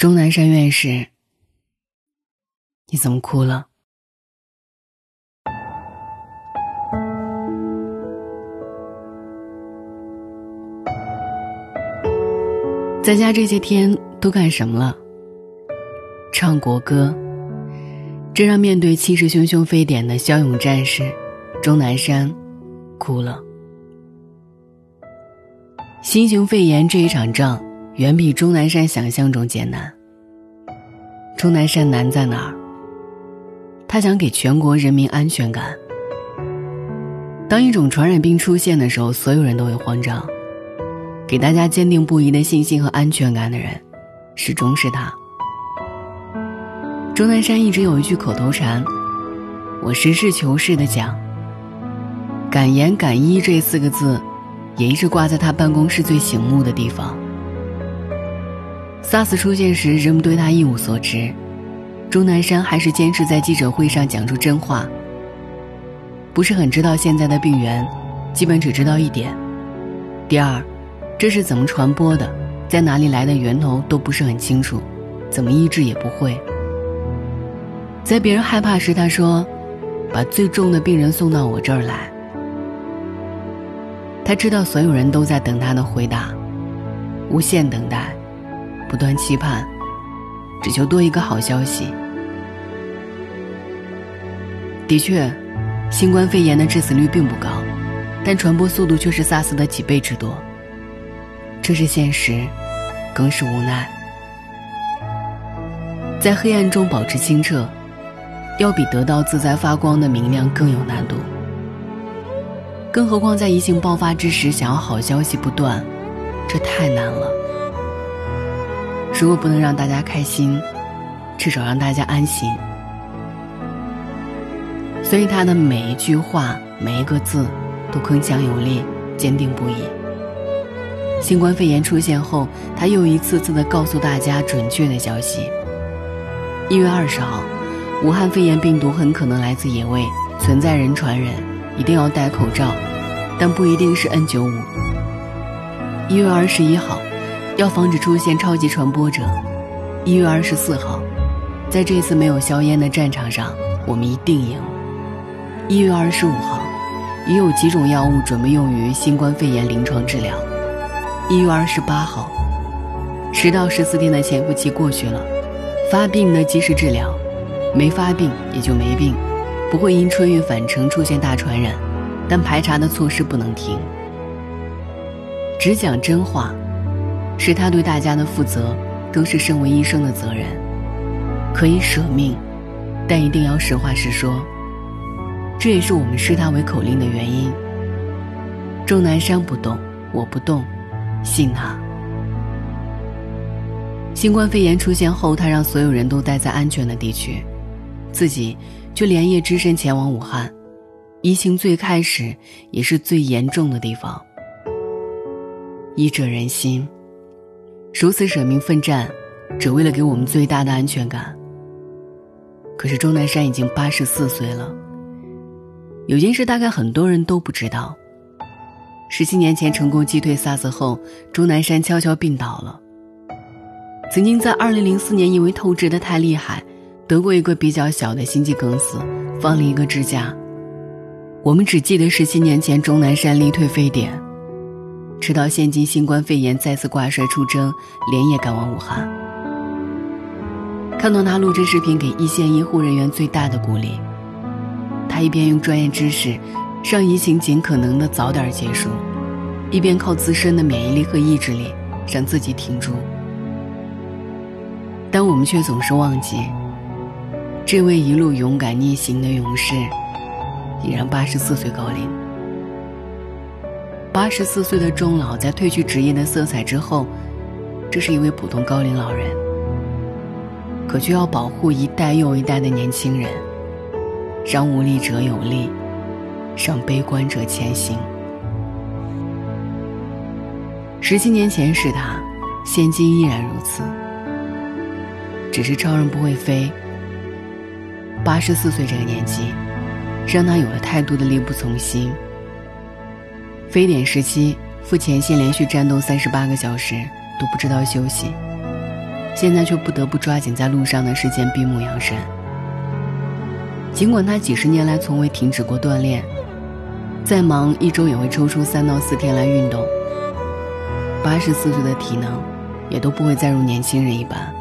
钟南山院士，你怎么哭了？在家这些天都干什么了？唱国歌，这让面对气势汹汹非典的骁勇战士钟南山哭了。新型肺炎这一场仗。远比钟南山想象中艰难。钟南山难在哪儿？他想给全国人民安全感。当一种传染病出现的时候，所有人都会慌张。给大家坚定不移的信心和安全感的人，始终是他。钟南山一直有一句口头禅，我实事求是的讲。敢言敢医这四个字，也一直挂在他办公室最醒目的地方。SARS 出现时，人们对他一无所知。钟南山还是坚持在记者会上讲出真话。不是很知道现在的病源，基本只知道一点：第二，这是怎么传播的，在哪里来的源头都不是很清楚，怎么医治也不会。在别人害怕时，他说：“把最重的病人送到我这儿来。”他知道所有人都在等他的回答，无限等待。不断期盼，只求多一个好消息。的确，新冠肺炎的致死率并不高，但传播速度却是 SARS 的几倍之多。这是现实，更是无奈。在黑暗中保持清澈，要比得到自在发光的明亮更有难度。更何况在疫情爆发之时，想要好消息不断，这太难了。如果不能让大家开心，至少让大家安心。所以他的每一句话、每一个字，都铿锵有力、坚定不移。新冠肺炎出现后，他又一次次的告诉大家准确的消息。一月二十号，武汉肺炎病毒很可能来自野味，存在人传人，一定要戴口罩，但不一定是 N 九五。一月二十一号。要防止出现超级传播者，一月二十四号，在这次没有硝烟的战场上，我们一定赢。一月二十五号，已有几种药物准备用于新冠肺炎临床治疗。一月二十八号，十到十四天的潜伏期过去了，发病的及时治疗，没发病也就没病，不会因春运返程出现大传染，但排查的措施不能停。只讲真话。是他对大家的负责，更是身为医生的责任。可以舍命，但一定要实话实说。这也是我们视他为口令的原因。钟南山不动，我不动，信他。新冠肺炎出现后，他让所有人都待在安全的地区，自己却连夜只身前往武汉，疫情最开始也是最严重的地方。医者仁心。如此舍命奋战，只为了给我们最大的安全感。可是钟南山已经八十四岁了。有件事大概很多人都不知道：十七年前成功击退 SARS 后，钟南山悄悄病倒了。曾经在二零零四年因为透支的太厉害，得过一个比较小的心肌梗死，放了一个支架。我们只记得十七年前钟南山力退非典。直到现今新冠肺炎再次挂帅出征，连夜赶往武汉。看到他录制视频给一线医护人员最大的鼓励，他一边用专业知识让疫情尽可能的早点结束，一边靠自身的免疫力和意志力让自己挺住。但我们却总是忘记，这位一路勇敢逆行的勇士，已然八十四岁高龄。八十四岁的钟老在褪去职业的色彩之后，这是一位普通高龄老人，可却要保护一代又一代的年轻人，让无力者有力，让悲观者前行。十七年前是他，现今依然如此。只是超人不会飞。八十四岁这个年纪，让他有了太多的力不从心。非典时期，赴前线连续战斗三十八个小时都不知道休息，现在却不得不抓紧在路上的时间闭目养神。尽管他几十年来从未停止过锻炼，再忙一周也会抽出三到四天来运动。八十四岁的体能，也都不会再如年轻人一般。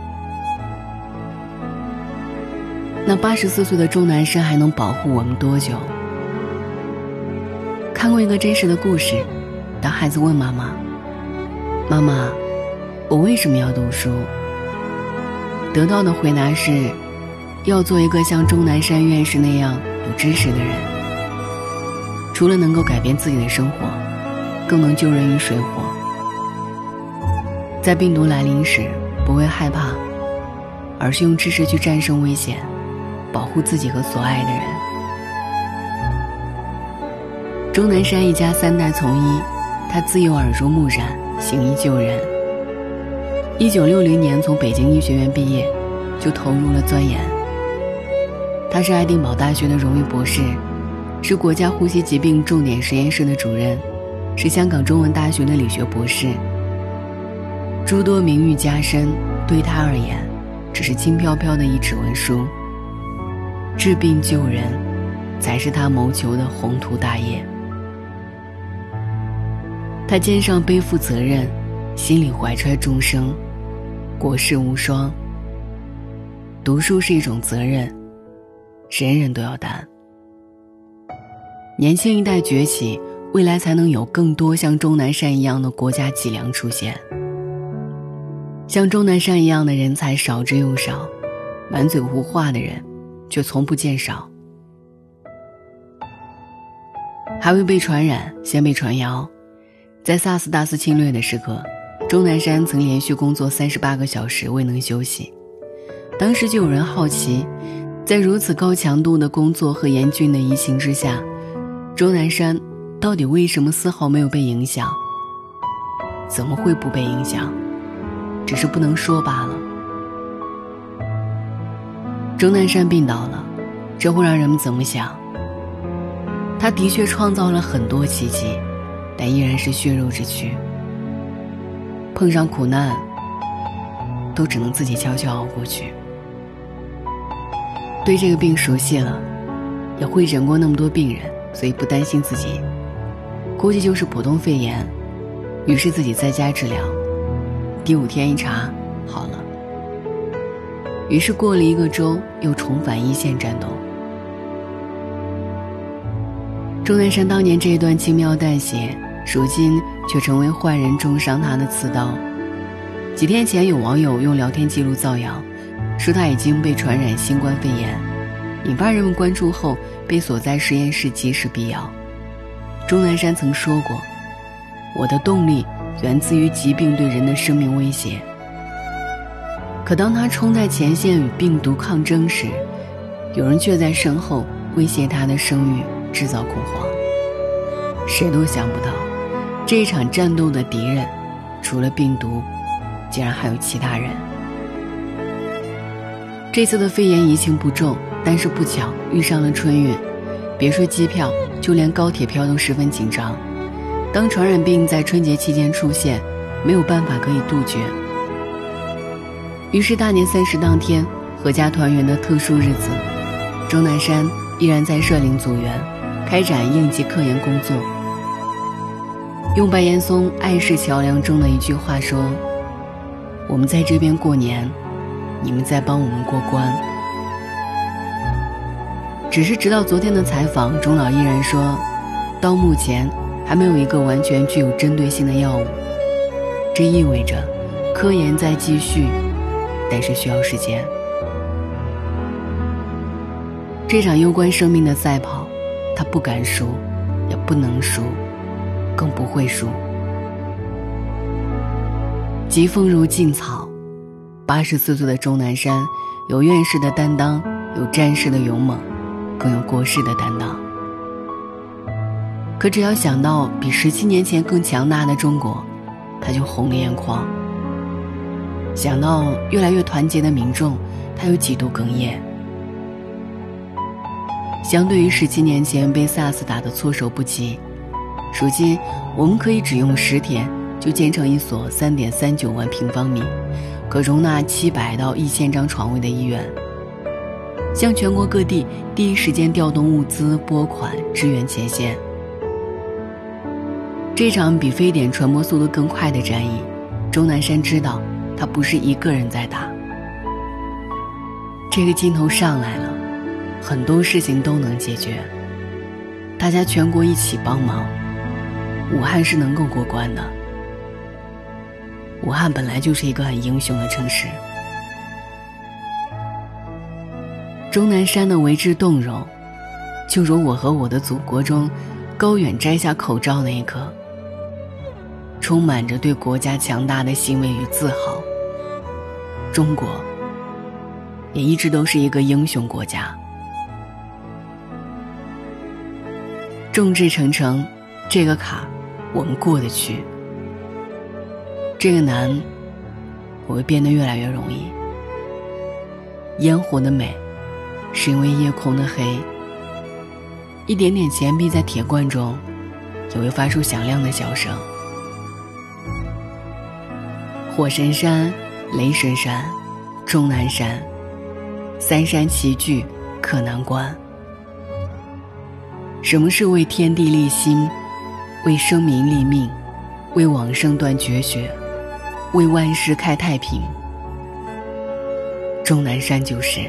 那八十四岁的钟南山还能保护我们多久？看过一个真实的故事，当孩子问妈妈：“妈妈，我为什么要读书？”得到的回答是：要做一个像钟南山院士那样有知识的人。除了能够改变自己的生活，更能救人于水火。在病毒来临时，不会害怕，而是用知识去战胜危险，保护自己和所爱的人。钟南山一家三代从医，他自幼耳濡目染，行医救人。一九六零年从北京医学院毕业，就投入了钻研。他是爱丁堡大学的荣誉博士，是国家呼吸疾病重点实验室的主任，是香港中文大学的理学博士。诸多名誉加身，对他而言，只是轻飘飘的一纸文书。治病救人，才是他谋求的宏图大业。他肩上背负责任，心里怀揣众生，国士无双。读书是一种责任，人人都要担。年轻一代崛起，未来才能有更多像钟南山一样的国家脊梁出现。像钟南山一样的人才少之又少，满嘴胡话的人却从不见少。还未被传染，先被传谣。在萨斯大肆侵略的时刻，钟南山曾连续工作三十八个小时未能休息。当时就有人好奇，在如此高强度的工作和严峻的疫情之下，钟南山到底为什么丝毫没有被影响？怎么会不被影响？只是不能说罢了。钟南山病倒了，这会让人们怎么想？他的确创造了很多奇迹。但依然是血肉之躯，碰上苦难，都只能自己悄悄熬过去。对这个病熟悉了，也会诊过那么多病人，所以不担心自己，估计就是普通肺炎，于是自己在家治疗。第五天一查，好了。于是过了一个周，又重返一线战斗。钟南山当年这一段轻描淡写。如今却成为坏人中伤他的刺刀。几天前，有网友用聊天记录造谣，说他已经被传染新冠肺炎，引发人们关注后，被锁在实验室及时辟谣。钟南山曾说过：“我的动力源自于疾病对人的生命威胁。”可当他冲在前线与病毒抗争时，有人却在身后威胁他的声誉，制造恐慌。谁都想不到。这一场战斗的敌人，除了病毒，竟然还有其他人。这次的肺炎疫情不重，但是不巧遇上了春运，别说机票，就连高铁票都十分紧张。当传染病在春节期间出现，没有办法可以杜绝。于是大年三十当天，阖家团圆的特殊日子，钟南山依然在社领组员，开展应急科研工作。用白岩松《爱是桥梁》中的一句话说：“我们在这边过年，你们在帮我们过关。”只是直到昨天的采访，钟老依然说，到目前还没有一个完全具有针对性的药物。这意味着科研在继续，但是需要时间。这场攸关生命的赛跑，他不敢输，也不能输。更不会输。疾风如劲草，八十四岁的钟南山，有院士的担当，有战士的勇猛，更有国士的担当。可只要想到比十七年前更强大的中国，他就红了眼眶。想到越来越团结的民众，他又几度哽咽。相对于十七年前被 SARS 打得措手不及。如今，我们可以只用十天就建成一所三点三九万平方米、可容纳七百到一千张床位的医院，向全国各地第一时间调动物资拨款支援前线。这场比非典传播速度更快的战役，钟南山知道，他不是一个人在打。这个劲头上来了，很多事情都能解决。大家全国一起帮忙，武汉是能够过关的。武汉本来就是一个很英雄的城市。钟南山的为之动容，就如我和我的祖国中，高远摘下口罩那一刻，充满着对国家强大的欣慰与自豪。中国也一直都是一个英雄国家。众志成城，这个坎我们过得去。这个难，我会变得越来越容易。烟火的美，是因为夜空的黑。一点点钱币在铁罐中，也会发出响亮的笑声。火神山、雷神山、终南山，三山齐聚，克难关。什么是为天地立心，为生民立命，为往圣断绝学？为万世开太平，钟南山就是。